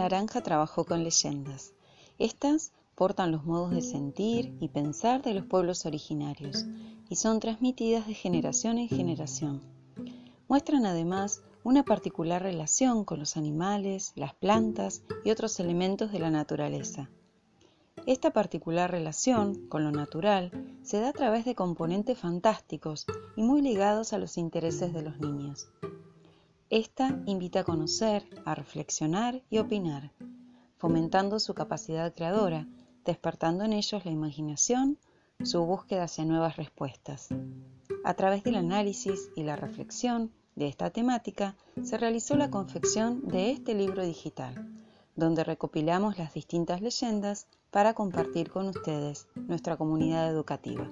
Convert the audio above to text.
Naranja trabajó con leyendas. Estas portan los modos de sentir y pensar de los pueblos originarios y son transmitidas de generación en generación. Muestran además una particular relación con los animales, las plantas y otros elementos de la naturaleza. Esta particular relación con lo natural se da a través de componentes fantásticos y muy ligados a los intereses de los niños. Esta invita a conocer, a reflexionar y opinar, fomentando su capacidad creadora, despertando en ellos la imaginación, su búsqueda hacia nuevas respuestas. A través del análisis y la reflexión de esta temática, se realizó la confección de este libro digital, donde recopilamos las distintas leyendas para compartir con ustedes, nuestra comunidad educativa.